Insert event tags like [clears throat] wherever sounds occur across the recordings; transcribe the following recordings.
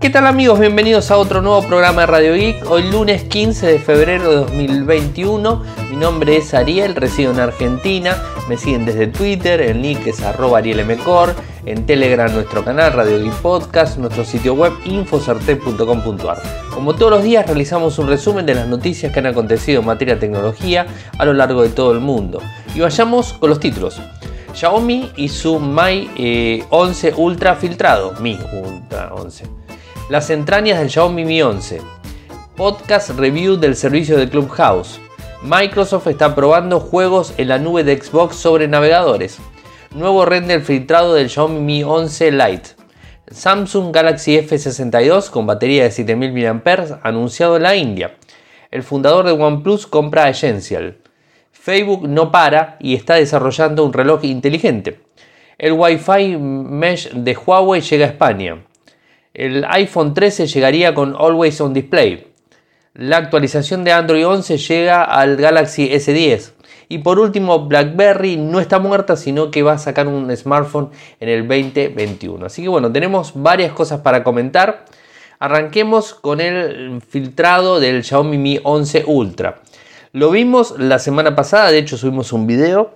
¿Qué tal amigos? Bienvenidos a otro nuevo programa de Radio Geek. Hoy lunes 15 de febrero de 2021. Mi nombre es Ariel, resido en Argentina. Me siguen desde Twitter, el nick es arroba arielmcor. En Telegram nuestro canal Radio Geek Podcast, nuestro sitio web infocerte.com.ar. Como todos los días realizamos un resumen de las noticias que han acontecido en materia de tecnología a lo largo de todo el mundo. Y vayamos con los títulos. Xiaomi y su Mi 11 eh, Ultra filtrado. Mi Ultra 11 las entrañas del Xiaomi Mi 11. Podcast review del servicio de Clubhouse. Microsoft está probando juegos en la nube de Xbox sobre navegadores. Nuevo render filtrado del Xiaomi Mi 11 Lite. Samsung Galaxy F62 con batería de 7000 mAh anunciado en la India. El fundador de OnePlus compra Essential. Facebook no para y está desarrollando un reloj inteligente. El Wi-Fi Mesh de Huawei llega a España. El iPhone 13 llegaría con Always On Display. La actualización de Android 11 llega al Galaxy S10. Y por último, BlackBerry no está muerta, sino que va a sacar un smartphone en el 2021. Así que bueno, tenemos varias cosas para comentar. Arranquemos con el filtrado del Xiaomi Mi 11 Ultra. Lo vimos la semana pasada, de hecho subimos un video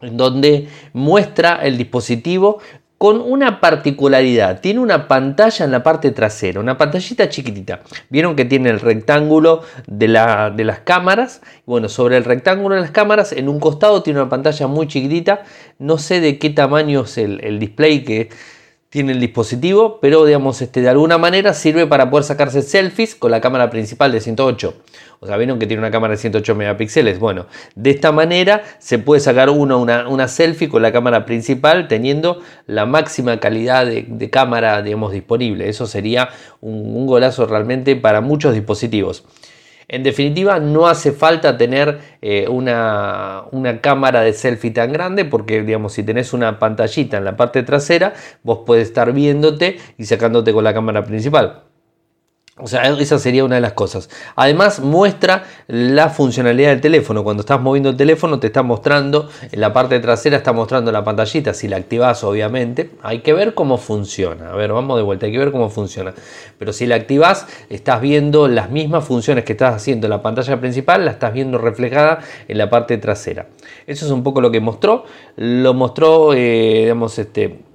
en donde muestra el dispositivo con una particularidad. Tiene una pantalla en la parte trasera, una pantallita chiquitita. Vieron que tiene el rectángulo de, la, de, las cámaras. Bueno, sobre el rectángulo de las cámaras, en un costado tiene una pantalla muy chiquitita. No sé de qué tamaño es el display que tiene el dispositivo, pero digamos, este, de alguna manera sirve para poder sacarse selfies con la cámara principal de 108. O sea, vieron que tiene una cámara de 108 megapíxeles. Bueno, de esta manera se puede sacar uno una, selfie con la cámara principal teniendo la máxima calidad de, cámara, digamos, disponible. Eso sería un golazo realmente para muchos dispositivos. En definitiva, no hace falta tener eh, una, cámara de selfie tan grande porque, digamos, si tenés una pantallita en la parte trasera, vos puedes estar viéndote y sacándote con la cámara principal. O sea, esa sería una de las cosas. Además, muestra la funcionalidad del teléfono. Cuando estás moviendo el teléfono, te está mostrando, en la parte trasera está mostrando la pantallita. Si la activas, obviamente, hay que ver cómo funciona. A ver, vamos de vuelta, hay que ver cómo funciona. Pero si la activas, estás viendo las mismas funciones que estás haciendo en la pantalla principal, la estás viendo reflejada en la parte trasera. Eso es un poco lo que mostró. Lo mostró, eh, digamos, este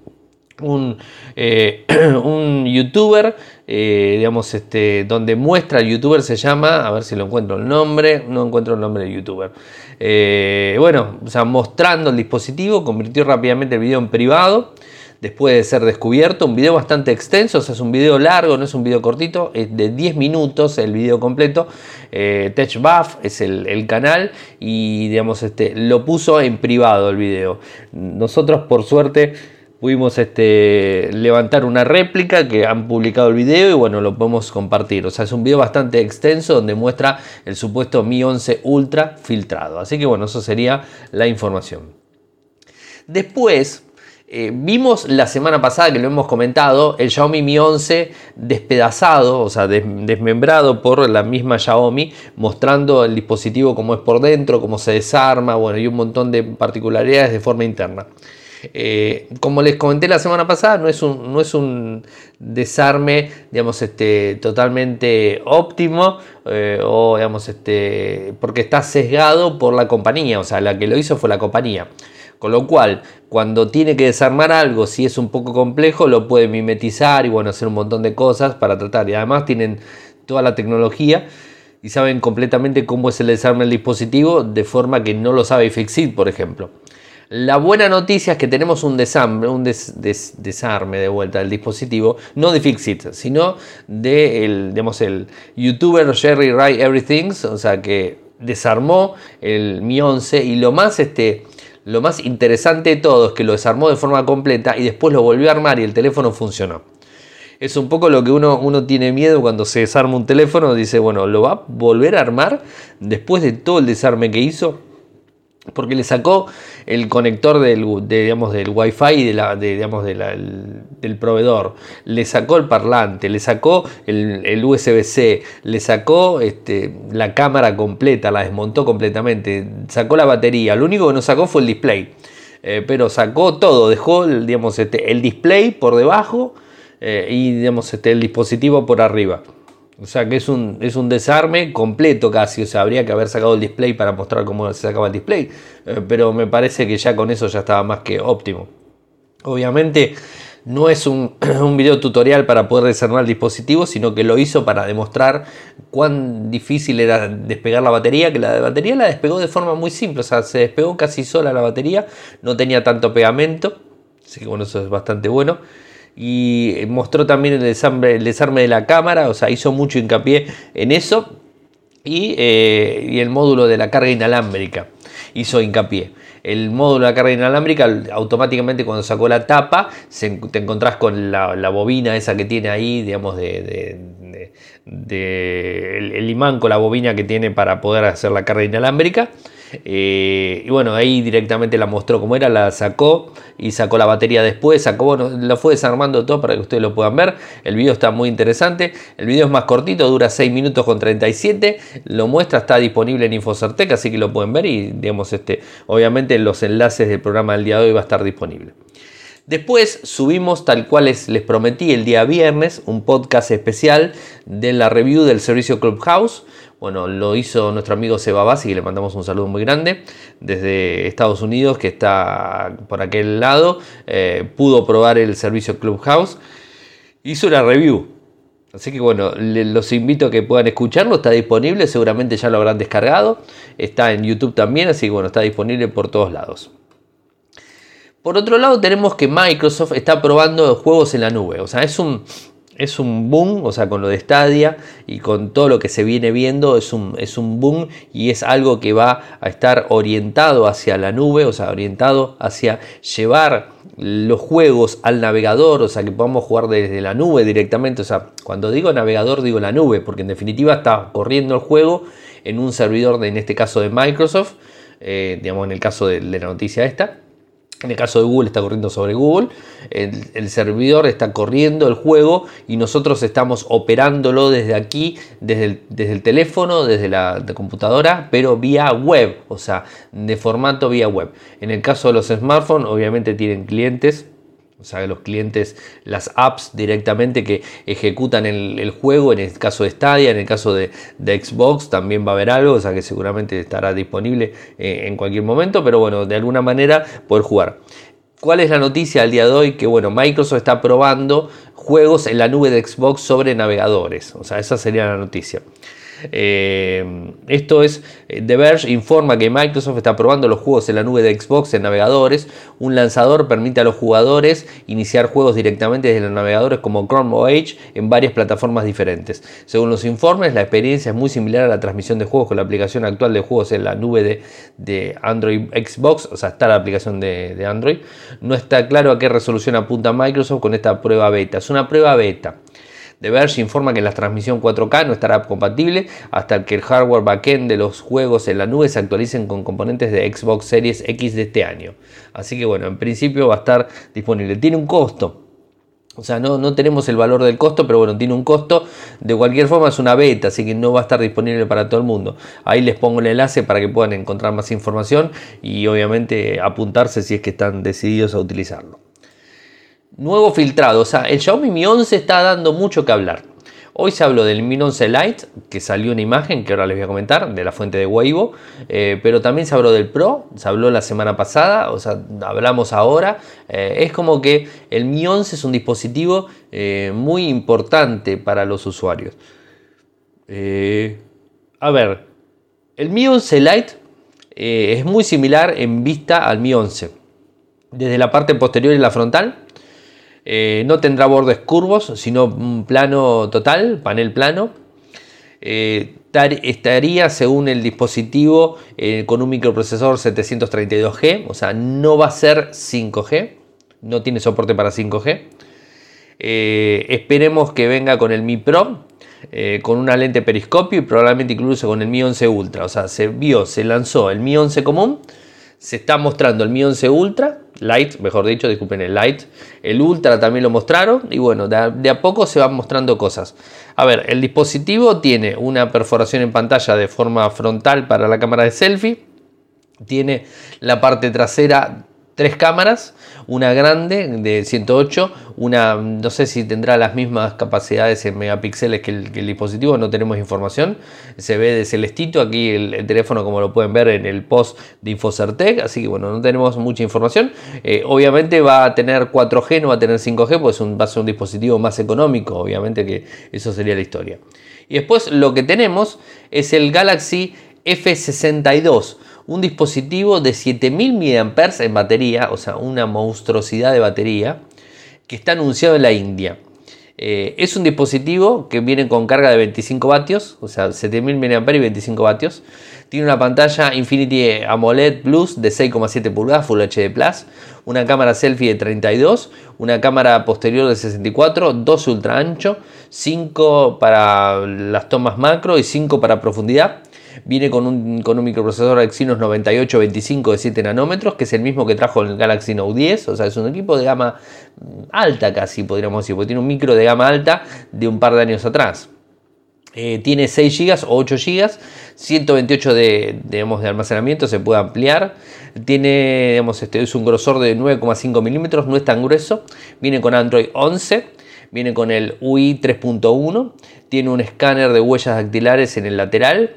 un, eh, [clears throat] un youtuber, eh, digamos, este, donde muestra el youtuber se llama, a ver si lo encuentro el nombre, no encuentro el nombre del youtuber. Eh, bueno, o sea, mostrando el dispositivo, convirtió rápidamente el video en privado. Después de ser descubierto, un video bastante extenso, o sea, es un video largo, no es un video cortito, es de 10 minutos el video completo. Tech Buff es el, el, canal y, digamos, este, lo puso en privado el video. Nosotros, por suerte, pudimos este, levantar una réplica que han publicado el video y bueno, lo podemos compartir. O sea, es un video bastante extenso donde muestra el supuesto Mi 11 Ultra filtrado. Así que bueno, eso sería la información. Después, eh, vimos la semana pasada que lo hemos comentado, el Xiaomi Mi 11 despedazado, o sea, desmembrado por la misma Xiaomi, mostrando el dispositivo como es por dentro, cómo se desarma, bueno, y un montón de particularidades de forma interna. Eh, como les comenté la semana pasada, no es un, no es un desarme, digamos, este, totalmente óptimo eh, o, digamos, este, porque está sesgado por la compañía, o sea, la que lo hizo fue la compañía. Con lo cual, cuando tiene que desarmar algo, si es un poco complejo, lo puede mimetizar y bueno, hacer un montón de cosas para tratar. Y además tienen toda la tecnología y saben completamente cómo es el desarme del dispositivo, de forma que no lo sabe Fixit, por ejemplo. La buena noticia es que tenemos un desarme, un desarme de vuelta del dispositivo, no de Fixit, sino de el, el youtuber Jerry Ray Everything, o sea que desarmó el Mi 11 y lo más, este, lo más interesante de todo es que lo desarmó de forma completa y después lo volvió a armar y el teléfono funcionó. Es un poco lo que uno, uno tiene miedo cuando se desarma un teléfono, dice, bueno, lo va a volver a armar después de todo el desarme que hizo porque le sacó el conector del, digamos, del Wi-Fi de la, digamos, del proveedor, le sacó el parlante, le sacó el, USB-C, le sacó este, la cámara completa, la desmontó completamente, sacó la batería, lo único que no sacó fue el display, eh, pero sacó todo, dejó digamos, este, el display por debajo eh, y digamos, este, el dispositivo por arriba. O sea que es un, es un desarme completo casi. O sea, habría que haber sacado el display para mostrar cómo se sacaba el display. Eh, pero me parece que ya con eso ya estaba más que óptimo. Obviamente no es un, [clears throat] un, video tutorial para poder desarmar el dispositivo, sino que lo hizo para demostrar cuán difícil era despegar la batería, que la batería la despegó de forma muy simple, o sea, se despegó casi sola la batería, no tenía tanto pegamento, así que bueno, eso es bastante bueno y mostró también el desarme, el desarme de la cámara, o sea, hizo mucho hincapié en eso y, eh, y el módulo de la carga inalámbrica hizo hincapié el módulo de carga inalámbrica, automáticamente cuando sacó la tapa, te encontrás con la, bobina esa que tiene ahí, digamos, de, el, imán con la bobina que tiene para poder hacer la carga inalámbrica. Eh, y bueno, ahí directamente la mostró como era, la sacó y sacó la batería después, sacó, bueno, lo fue desarmando todo para que ustedes lo puedan ver. El video está muy interesante. El video es más cortito, dura 6 minutos con 37. Lo muestra, está disponible en Infocertec, así que lo pueden ver y digamos, este, obviamente los enlaces del programa del día de hoy va a estar disponible. Después subimos, tal cual les, les prometí, el día viernes, un podcast especial de la review del servicio Clubhouse. Bueno, lo hizo nuestro amigo Seba Bassi, y le mandamos un saludo muy grande desde Estados Unidos, que está por aquel lado. Eh, pudo probar el servicio Clubhouse. Hizo la review. Así que bueno, los invito a que puedan escucharlo. Está disponible, seguramente ya lo habrán descargado. Está en YouTube también, así que bueno, está disponible por todos lados. Por otro lado, tenemos que Microsoft está probando juegos en la nube. O sea, es un, es un boom, o sea, con lo de Stadia y con todo lo que se viene viendo, es un, es un boom y es algo que va a estar orientado hacia la nube, o sea, orientado hacia llevar los juegos al navegador, o sea, que podamos jugar desde la nube directamente, o sea, cuando digo navegador digo la nube, porque en definitiva está corriendo el juego en un servidor, de, en este caso de Microsoft, eh, digamos en el caso de la noticia esta, en el caso de Google está corriendo sobre Google, el, servidor está corriendo el juego y nosotros estamos operándolo desde aquí, desde el, teléfono, desde la computadora, pero vía web, o sea, de formato vía web. En el caso de los smartphones, obviamente tienen clientes o sea, los clientes, las apps directamente que ejecutan el, juego, en el caso de Stadia, en el caso de, Xbox también va a haber algo, o sea que seguramente estará disponible eh, en cualquier momento, pero bueno, de alguna manera poder jugar. ¿Cuál es la noticia al día de hoy? Que bueno, Microsoft está probando juegos en la nube de Xbox sobre navegadores. O sea, esa sería la noticia. Eh, esto es, eh, The Verge informa que Microsoft está probando los juegos en la nube de Xbox en navegadores. Un lanzador permite a los jugadores iniciar juegos directamente desde los navegadores como Chrome o Edge en varias plataformas diferentes. Según los informes, la experiencia es muy similar a la transmisión de juegos con la aplicación actual de juegos en la nube de, Android Xbox, o sea, está la aplicación de, de Android. No está claro a qué resolución apunta Microsoft con esta prueba beta. Es una prueba beta. The Verge informa que la transmisión 4K no estará compatible hasta que el hardware backend de los juegos en la nube se actualicen con componentes de Xbox Series X de este año. Así que bueno, en principio va a estar disponible. Tiene un costo. O sea, no, no tenemos el valor del costo, pero bueno, tiene un costo. De cualquier forma es una beta, así que no va a estar disponible para todo el mundo. Ahí les pongo el enlace para que puedan encontrar más información y obviamente apuntarse si es que están decididos a utilizarlo. Nuevo filtrado, o sea, el Xiaomi Mi 11 está dando mucho que hablar. Hoy se habló del Mi 11 Lite, que salió una imagen que ahora les voy a comentar, de la fuente de Weibo, eh, pero también se habló del Pro, se habló la semana pasada, o sea, hablamos ahora. Eh, es como que el Mi 11 es un dispositivo eh, muy importante para los usuarios. a ver, el Mi 11 Lite es muy similar en vista al Mi 11. Desde la parte posterior y la frontal eh, no tendrá bordes curvos, sino un plano total, panel plano. Eh, estaría, según el dispositivo, eh, con un microprocesador 732G, o sea, no va a ser 5G, no tiene soporte para 5G. esperemos que venga con el Mi Pro, con una lente periscopio y probablemente incluso con el Mi 11 Ultra. O sea, se vio, se lanzó el Mi 11 común, se está mostrando el Mi 11 Ultra Light, mejor dicho, disculpen el Light. El Ultra también lo mostraron y bueno, de a, poco se van mostrando cosas. A ver, el dispositivo tiene una perforación en pantalla de forma frontal para la cámara de selfie. Tiene la parte trasera tres cámaras, una grande de 108, una no sé si tendrá las mismas capacidades en megapíxeles que el, dispositivo, no tenemos información, se ve de celestito aquí el, teléfono como lo pueden ver en el post de Infocertec, así que bueno, no tenemos mucha información, eh, obviamente va a tener 4G, no va a tener 5G, pues va a ser un dispositivo más económico, obviamente que eso sería la historia. Y después lo que tenemos es el Galaxy F62, un dispositivo de 7000 mAh en batería, o sea, una monstruosidad de batería, que está anunciado en la India. Eh, es un dispositivo que viene con carga de 25 vatios, o sea, 7000 mAh y 25 vatios. Tiene una pantalla Infinity AMOLED Plus de 6,7 pulgadas Full HD Plus, una cámara selfie de 32, una cámara posterior de 64, dos ultra ancho, 5 para las tomas macro y 5 para profundidad Viene con un, con un microprocesador Exynos 9825 de 7 nanómetros, que es el mismo que trajo el Galaxy Note 10. O sea, es un equipo de gama alta casi, podríamos decir, porque tiene un micro de gama alta de un par de años atrás. Eh, tiene 6 GB o 8 GB, 128 de, de almacenamiento, se puede ampliar. Tiene, digamos, este, es un grosor de 9,5 milímetros, no es tan grueso. Viene con Android 11, viene con el UI 3.1, tiene un escáner de huellas dactilares en el lateral,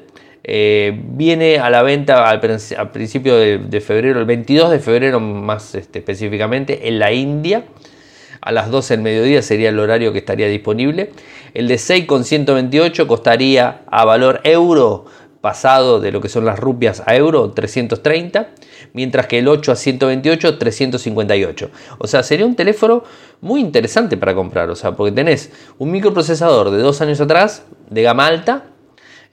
eh, viene a la venta al, principio de, febrero, el 22 de febrero más este, específicamente, en la India. A las 12 del mediodía sería el horario que estaría disponible. El de 6 con 128 costaría a valor euro pasado de lo que son las rupias a euro 330, mientras que el 8 a 128 358. O sea, sería un teléfono muy interesante para comprar, o sea, porque tenés un microprocesador de dos años atrás de gama alta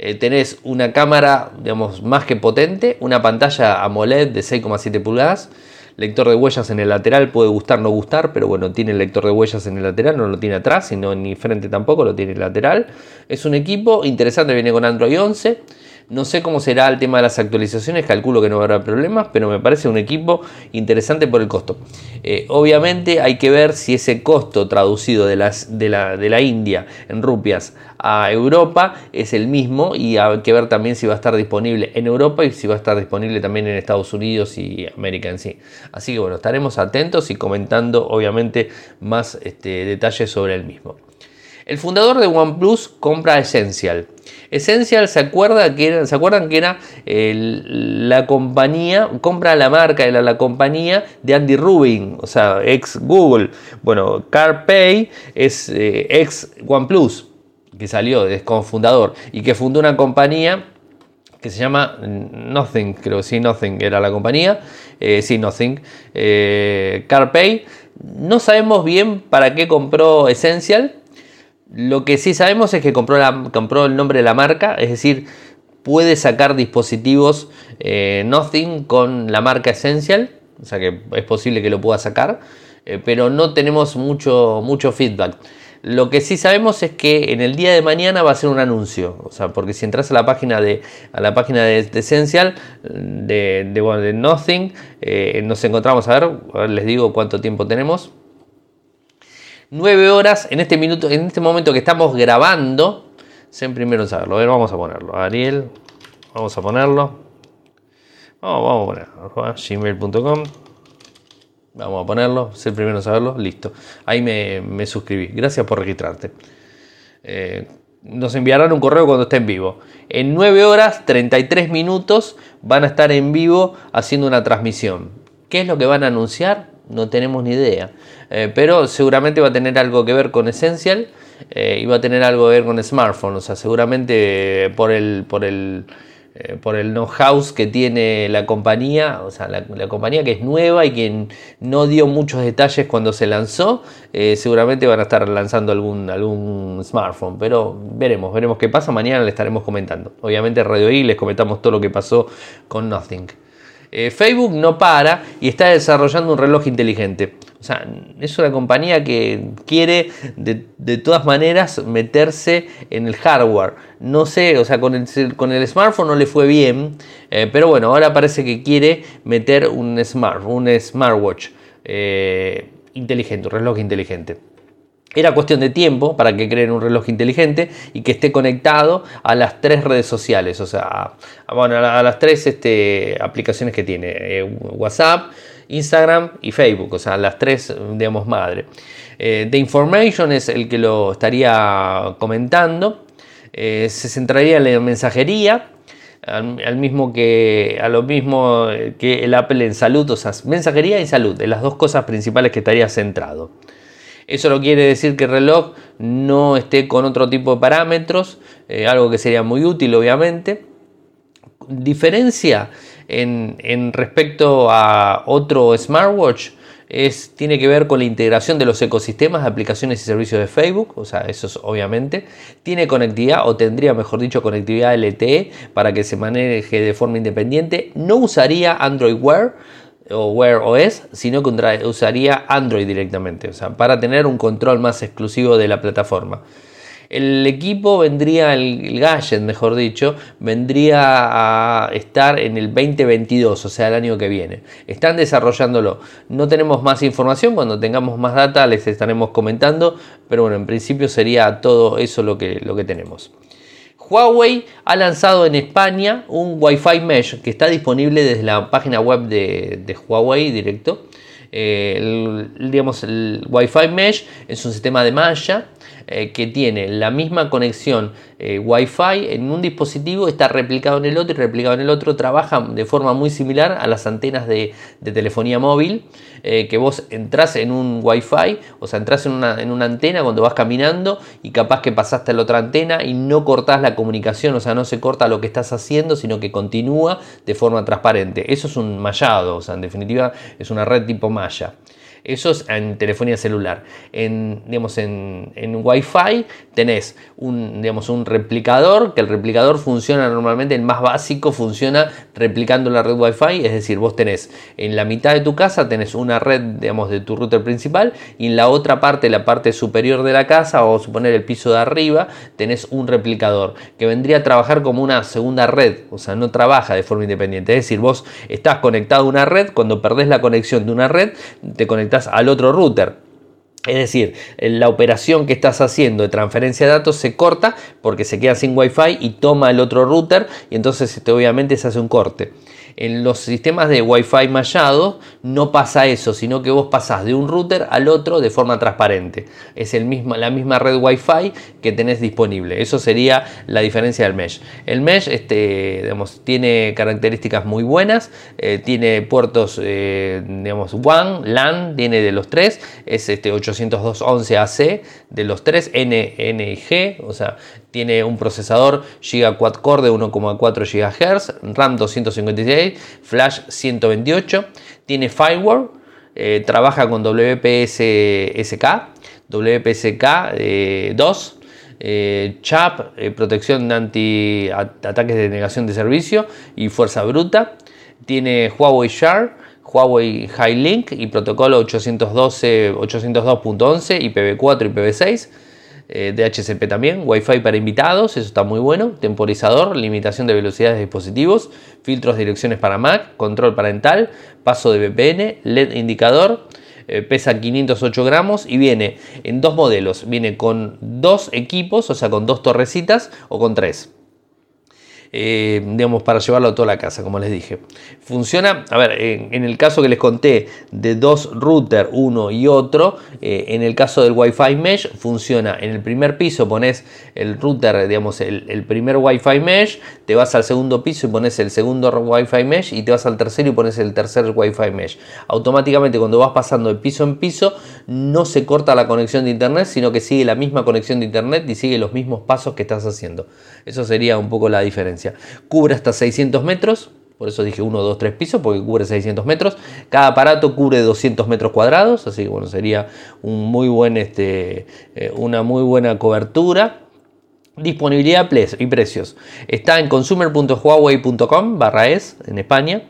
eh, tenés una cámara, digamos, más que potente, una pantalla AMOLED de 6,7 pulgadas, lector de huellas en el lateral, puede gustar, no gustar, pero bueno, tiene el lector de huellas en el lateral, no lo tiene atrás, sino ni frente tampoco, lo tiene lateral. Es un equipo interesante, viene con Android 11. No sé cómo será el tema de las actualizaciones, calculo que no habrá problemas, pero me parece un equipo interesante por el costo. Eh, obviamente hay que ver si ese costo traducido de, la India en rupias a Europa es el mismo y hay que ver también si va a estar disponible en Europa y si va a estar disponible también en Estados Unidos y América en sí. Así que bueno, estaremos atentos y comentando obviamente más este, detalles sobre el mismo. El fundador de OnePlus compra Essential. Essential se, acuerda que ¿se acuerdan que era la compañía, compra la marca, era la compañía de Andy Rubin, o sea, ex Google. Bueno, CarPay es eh, ex OnePlus, que salió, es fundador y que fundó una compañía que se llama Nothing, creo que sí, Nothing era la compañía, eh, sí, Nothing, eh, CarPay. No sabemos bien para qué compró Essential, lo que sí sabemos es que compró, el nombre de la marca, es decir, puede sacar dispositivos eh, Nothing con la marca Essential, o sea que es posible que lo pueda sacar, eh, pero no tenemos mucho, mucho feedback. Lo que sí sabemos es que en el día de mañana va a ser un anuncio, o sea, porque si entras a la página de, a la página de, Essential, de, Nothing, eh, nos encontramos, a ver, les digo cuánto tiempo tenemos. 9 horas en este minuto, en este momento que estamos grabando. Sé primero saberlo. A ver, vamos a ponerlo. Ariel, vamos a ponerlo. Vamos, a ponerlo. gmail.com. Vamos a ponerlo. Sé primero saberlo. Listo. Ahí me, suscribí. Gracias por registrarte. Eh, nos enviarán un correo cuando esté en vivo. En 9 horas 33 minutos van a estar en vivo haciendo una transmisión. ¿Qué es lo que van a anunciar? No tenemos ni idea. Eh, pero seguramente va a tener algo que ver con Essential eh, y va a tener algo que ver con smartphone. O sea, seguramente por el, por el, eh, por el know-how que tiene la compañía, o sea, la, compañía que es nueva y que no dio muchos detalles cuando se lanzó, seguramente van a estar lanzando algún, algún smartphone. Pero veremos, veremos qué pasa. Mañana le estaremos comentando. Obviamente, Radio I les comentamos todo lo que pasó con Nothing. Facebook no para y está desarrollando un reloj inteligente. O sea, es una compañía que quiere de, todas maneras meterse en el hardware. No sé, o sea, con el, con el smartphone no le fue bien, eh, pero bueno, ahora parece que quiere meter un, smart, un smartwatch eh, inteligente, un reloj inteligente. Era cuestión de tiempo para que creen un reloj inteligente y que esté conectado a las tres redes sociales, o sea, a, bueno, a las tres este, aplicaciones que tiene, eh, WhatsApp, Instagram y Facebook, o sea, las tres, digamos, madre. Eh, The Information es el que lo estaría comentando. Eh, se centraría en la mensajería, al, mismo que, a lo mismo que el Apple en salud, o sea, mensajería y salud, las dos cosas principales que estaría centrado. Eso no quiere decir que el reloj no esté con otro tipo de parámetros, eh, algo que sería muy útil obviamente. Diferencia en, respecto a otro smartwatch es, tiene que ver con la integración de los ecosistemas de aplicaciones y servicios de Facebook, o sea, eso es obviamente. Tiene conectividad, o tendría, mejor dicho, conectividad LTE para que se maneje de forma independiente. No usaría Android Wear o Wear OS, sino que usaría Android directamente, o sea, para tener un control más exclusivo de la plataforma. El equipo vendría, el, gadget mejor dicho, vendría a estar en el 2022, o sea, el año que viene. Están desarrollándolo. No tenemos más información, cuando tengamos más data les estaremos comentando, pero bueno, en principio sería todo eso lo que, lo que tenemos. Huawei ha lanzado en España un Wi-Fi Mesh que está disponible desde la página web de, Huawei directo. Eh, el, digamos, el Wi-Fi Mesh es un sistema de malla eh, que tiene la misma conexión eh, Wi-Fi en un dispositivo, está replicado en el otro y replicado en el otro, trabaja de forma muy similar a las antenas de, telefonía móvil, eh, que vos entras en un Wi-Fi, o sea, entras en una, en una, antena cuando vas caminando y capaz que pasaste a la otra antena y no cortás la comunicación, o sea, no se corta lo que estás haciendo, sino que continúa de forma transparente. Eso es un mallado, o sea, en definitiva es una red tipo malla. Eso es en telefonía celular. En, digamos, en, en Wi-Fi tenés un, digamos, un replicador, que el replicador funciona normalmente, el más básico funciona replicando la red Wi-Fi, es decir, vos tenés en la mitad de tu casa, tenés una red, digamos, de tu router principal y en la otra parte, la parte superior de la casa o suponer el piso de arriba, tenés un replicador que vendría a trabajar como una segunda red, o sea, no trabaja de forma independiente. Es decir, vos estás conectado a una red, cuando perdés la conexión de una red, te conectás al otro router. Es decir, la operación que estás haciendo de transferencia de datos se corta porque se queda sin wifi y toma el otro router y entonces este, obviamente se hace un corte. En los sistemas de Wi-Fi mallado no pasa eso, sino que vos pasás de un router al otro de forma transparente. Es la misma red Wi-Fi que tenés disponible. Eso sería la diferencia del mesh. El mesh este, tiene características muy buenas, eh, tiene puertos eh, digamos, WAN, LAN, tiene de los tres, es este 802.11ac de los tres, N, N y G, o sea, tiene un procesador Giga Quad Core de 1,4 GHz, RAM 256, Flash 128, tiene firewall, eh, trabaja con WPSK, WPSK 2, eh, CHAP, eh, protección de anti-ataques de negación de servicio y fuerza bruta. Tiene Huawei Share, Huawei High Link y protocolo 812, 802.11, IPv4 y IPv6 eh, DHCP también, Wi-Fi para invitados, eso está muy bueno, temporizador, limitación de velocidades de dispositivos, filtros de direcciones para Mac, control parental, paso de VPN, LED indicador, eh, pesa 508 gramos y viene en dos modelos, viene con dos equipos, o sea, con dos torrecitas o con tres. Eh, digamos, para llevarlo a toda la casa, como les dije. Funciona, a ver, en, el caso que les conté de dos routers, uno y otro, eh, en el caso del Wi-Fi Mesh, funciona en el primer piso, pones el router, digamos, el, primer Wi-Fi Mesh, te vas al segundo piso y pones el segundo Wi-Fi Mesh y te vas al tercero y pones el tercer Wi-Fi Mesh. Automáticamente cuando vas pasando de piso en piso, no se corta la conexión de internet, sino que sigue la misma conexión de internet y sigue los mismos pasos que estás haciendo. Eso sería un poco la diferencia. Cubre hasta 600 metros, por eso dije 1, 2, 3 pisos, porque cubre 600 metros. Cada aparato cubre 200 metros cuadrados, así que bueno, sería un muy buen, este, eh, una muy buena cobertura. Disponibilidad y precios. Está en consumer.huawei.com barra es en España.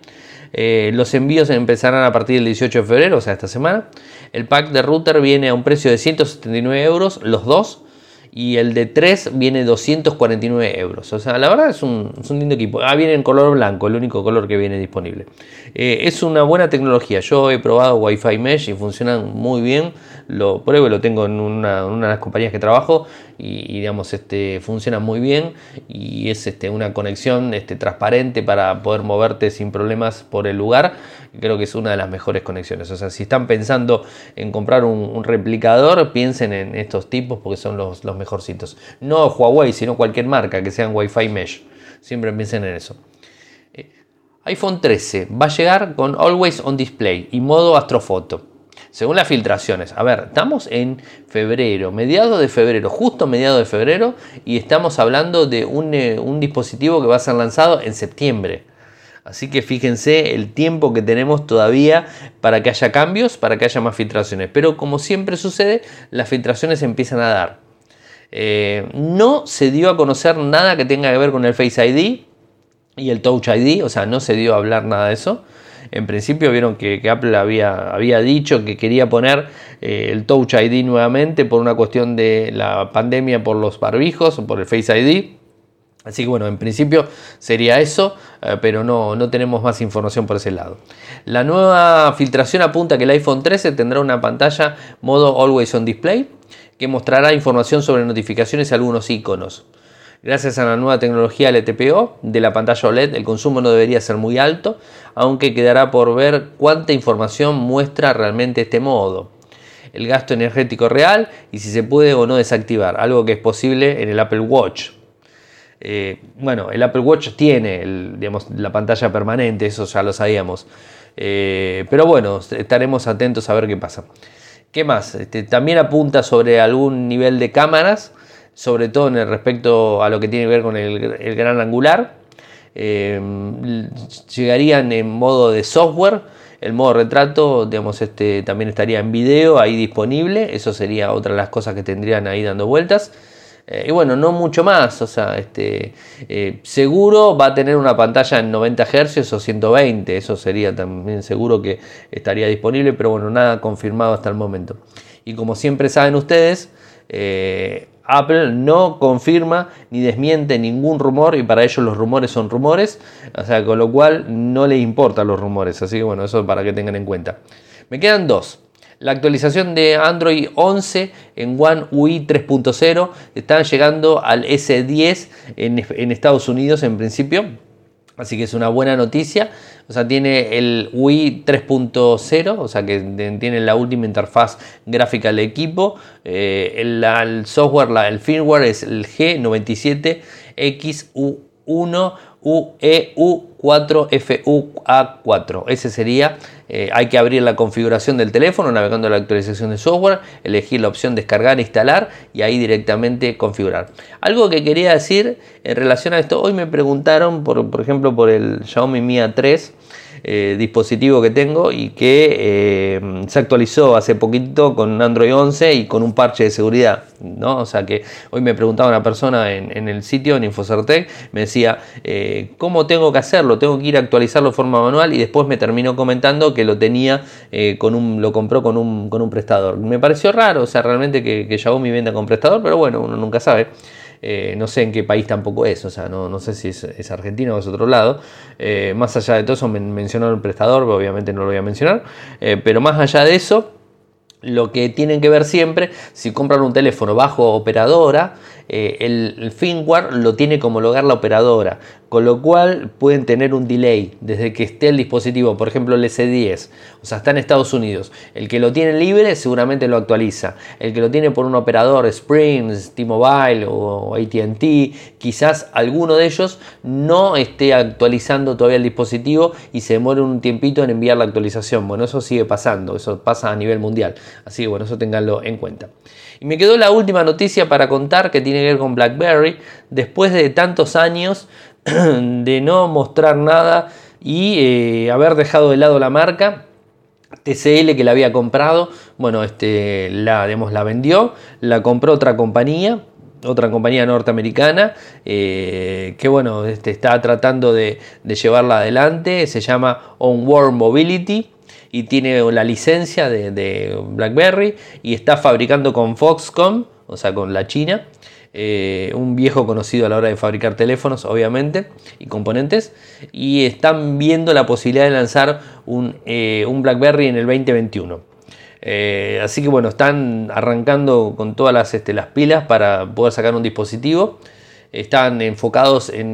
Eh, los envíos empezarán a partir del 18 de febrero, o sea, esta semana. El pack de router viene a un precio de 179 euros, los dos y el de 3 viene 249 euros. O sea, la verdad es un, lindo equipo. Ah, viene en color blanco, el único color que viene disponible. Eh, es una buena tecnología. Yo he probado Wi-Fi Mesh y funcionan muy bien. Lo pruebo, lo tengo en una, de las compañías que trabajo y, digamos, este, funciona muy bien y es este, una conexión este, transparente para poder moverte sin problemas por el lugar. Creo que es una de las mejores conexiones. O sea, si están pensando en comprar un, replicador, piensen en estos tipos porque son los, los mejorcitos. No Huawei, sino cualquier marca que sean Wi-Fi Mesh. Siempre piensen en eso eh, iPhone 13 va a llegar con Always on Display y modo astrofoto según las filtraciones. A ver, estamos en febrero, mediados de febrero, justo mediados de febrero, y estamos hablando de eh, un, dispositivo que va a ser lanzado en septiembre. Así que fíjense el tiempo que tenemos todavía para que haya cambios, para que haya más filtraciones. Pero como siempre sucede, las filtraciones empiezan a dar. Eh, no se dio a conocer nada que tenga que ver con el Face ID y el Touch ID, o sea, no se dio a hablar nada de eso. En principio vieron que, Apple había, dicho que quería poner eh, el Touch ID nuevamente por una cuestión de la pandemia por los barbijos o por el Face ID. Así que bueno, en principio sería eso, eh, pero no, no tenemos más información por ese lado. La nueva filtración apunta que el iPhone 13 tendrá una pantalla modo Always on Display que mostrará información sobre notificaciones y algunos iconos. Gracias a la nueva tecnología LTPO de la pantalla OLED, el consumo no debería ser muy alto, aunque quedará por ver cuánta información muestra realmente este modo. El gasto energético real y si se puede o no desactivar, algo que es posible en el Apple Watch. Eh, bueno, el Apple Watch tiene la pantalla permanente, eso ya lo sabíamos. Eh, pero bueno, estaremos atentos a ver qué pasa. ¿Qué más? Este, también apunta sobre algún nivel de cámaras sobre todo en el respecto a lo que tiene que ver con el, gran angular. Eh, llegarían en modo de software, el modo retrato, digamos, este, también estaría en video ahí disponible, eso sería otra de las cosas que tendrían ahí dando vueltas. Eh, y bueno, no mucho más, o sea, este, eh, seguro va a tener una pantalla en 90 Hz o 120, eso sería también seguro que estaría disponible, pero bueno, nada confirmado hasta el momento. Y como siempre saben ustedes, Apple no confirma ni desmiente ningún rumor y para ellos los rumores son rumores, o sea, con lo cual no les importan los rumores, así que bueno, eso para que tengan en cuenta. Me quedan dos. La actualización de Android 11 en One UI 3.0 está llegando al S10 en, en Estados Unidos en principio. Así que es una buena noticia. O sea, tiene el UI 3.0, o sea que tiene la última interfaz gráfica del equipo. Eh, el, software, el firmware es el G97XU1 UEU4FUA4. Ese sería, eh, hay que abrir la configuración del teléfono navegando la actualización de software, elegir la opción descargar, instalar y ahí directamente configurar. Algo que quería decir en relación a esto, hoy me preguntaron, por, por ejemplo, por el Xiaomi Mi A3, eh, dispositivo que tengo y que eh, se actualizó hace poquito con Android 11 y con un parche de seguridad. ¿no? O sea que hoy me preguntaba una persona en, el sitio, en Infocertec, me decía, eh, ¿cómo tengo que hacerlo? Tengo que ir a actualizarlo de forma manual y después me terminó comentando que lo tenía con un, lo compró con un, con un prestador. Me pareció raro, o sea, realmente que, que Xiaomi venda con prestador, pero bueno, uno nunca sabe. Eh, no sé en qué país tampoco es, o sea, no, sé si es, Argentina o es otro lado. Eh, más allá de todo eso, me mencionó el prestador, obviamente no lo voy a mencionar, eh, pero más allá de eso, lo que tienen que ver siempre, si compran un teléfono bajo operadora, el, el, lo tiene que homologar la operadora con lo cual pueden tener un delay desde que esté el dispositivo, por ejemplo el S10, o sea, está en Estados Unidos. El que lo tiene libre seguramente lo actualiza. El que lo tiene por un operador, Springs, T-Mobile o ATT, quizás alguno de ellos no esté actualizando todavía el dispositivo y se demore un tiempito en enviar la actualización. Bueno, eso sigue pasando, eso pasa a nivel mundial. Así que bueno, eso tenganlo en cuenta. Y me quedó la última noticia para contar que tiene que ver con BlackBerry. Después de tantos años [clears throat] de no mostrar nada y eh, haber dejado de lado la marca. TCL que la había comprado, bueno, este, la, la vendió, la compró otra compañía, otra compañía norteamericana eh, que bueno, este, está tratando de, llevarla adelante, se llama Onward Mobility y tiene la licencia de, de, BlackBerry y está fabricando con Foxconn, o sea, con la China. Eh, un viejo conocido a la hora de fabricar teléfonos, obviamente, y componentes, y están viendo la posibilidad de lanzar un, eh, BlackBerry en el 2021. Eh, así que bueno, están arrancando con todas las, este, las pilas para poder sacar un dispositivo están enfocados en,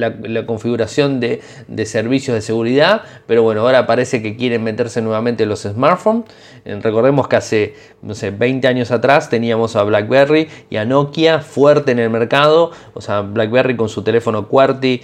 la, configuración de, servicios de seguridad, pero bueno, ahora parece que quieren meterse nuevamente en los smartphones. Eh, recordemos que hace, no sé, 20 años atrás teníamos a BlackBerry y a Nokia fuerte en el mercado, o sea, BlackBerry con su teléfono QWERTY,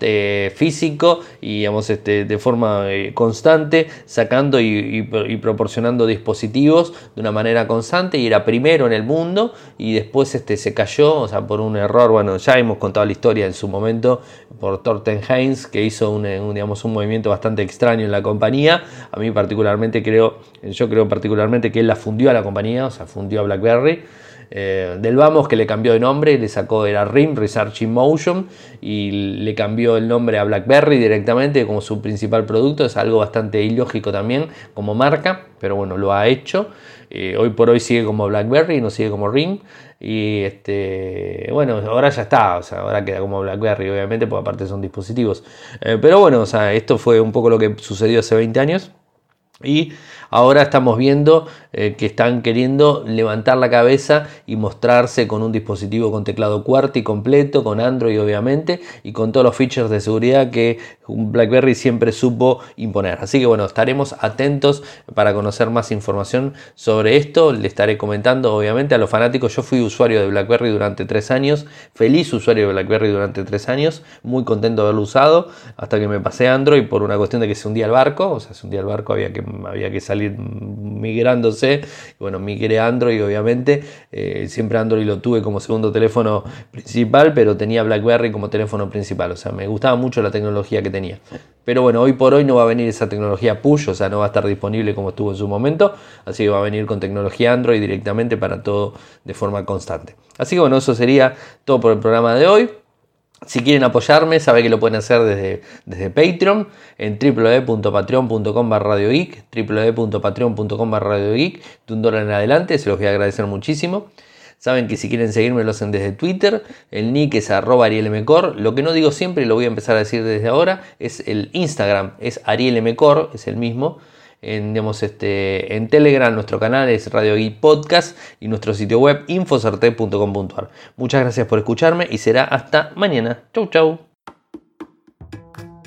eh, físico y, este, de forma eh, constante, sacando y, proporcionando dispositivos de una manera constante y era primero en el mundo y después este, se cayó, por un error bueno, ya hemos contado la historia en su momento por Thornton Heinz, que hizo un, digamos, un movimiento bastante extraño en la compañía. A mí particularmente creo, yo creo particularmente que él la fundió a la compañía, o sea, fundió a BlackBerry. Eh, del Vamos que le cambió de nombre, le sacó, era RIM, Research in Motion, y le cambió el nombre a BlackBerry directamente como su principal producto, es algo bastante ilógico también como marca, pero bueno, lo ha hecho. Eh, hoy por hoy sigue como BlackBerry, no sigue como RIM. Y este, bueno, ahora ya está, o sea, ahora queda como BlackBerry, obviamente, porque aparte son dispositivos. Eh, pero bueno, o sea, esto fue un poco lo que sucedió hace 20 años. Y ahora estamos viendo eh, que están queriendo levantar la cabeza y mostrarse con un dispositivo con teclado QWERTY completo, con Android obviamente, y con todos los features de seguridad que BlackBerry siempre supo imponer. Así que bueno, estaremos atentos para conocer más información sobre esto. Le estaré comentando obviamente a los fanáticos. Yo fui usuario de BlackBerry durante tres años, feliz usuario de BlackBerry durante tres años, muy contento de haberlo usado, hasta que me pasé Android por una cuestión de que se hundía el barco, o sea, se hundía el barco, había que, había que salir migrándose. Bueno, migré a Android, obviamente. Eh, siempre Android lo tuve como segundo teléfono principal, pero tenía BlackBerry como teléfono principal. O sea, me gustaba mucho la tecnología que tenía. Pero bueno, hoy por hoy no va a venir esa tecnología push, o sea, no va a estar disponible como estuvo en su momento. Así que va a venir con tecnología Android directamente para todo de forma constante. Así que bueno, eso sería todo por el programa de hoy. Si quieren apoyarme, saben que lo pueden hacer desde, desde Patreon en www.patreon.com radiogeek, www.patreon.com radiogeek, de un dólar en adelante, se los voy a agradecer muchísimo. Saben que si quieren seguirme lo hacen desde Twitter, el nick es arroba arielmcor. Lo que no digo siempre y lo voy a empezar a decir desde ahora es el Instagram, es arielmcor, es el mismo en, este, en Telegram, nuestro canal es Radio Geek Podcast y nuestro sitio web infocerte.com.ar. Muchas gracias por escucharme y será hasta mañana. Chau chau.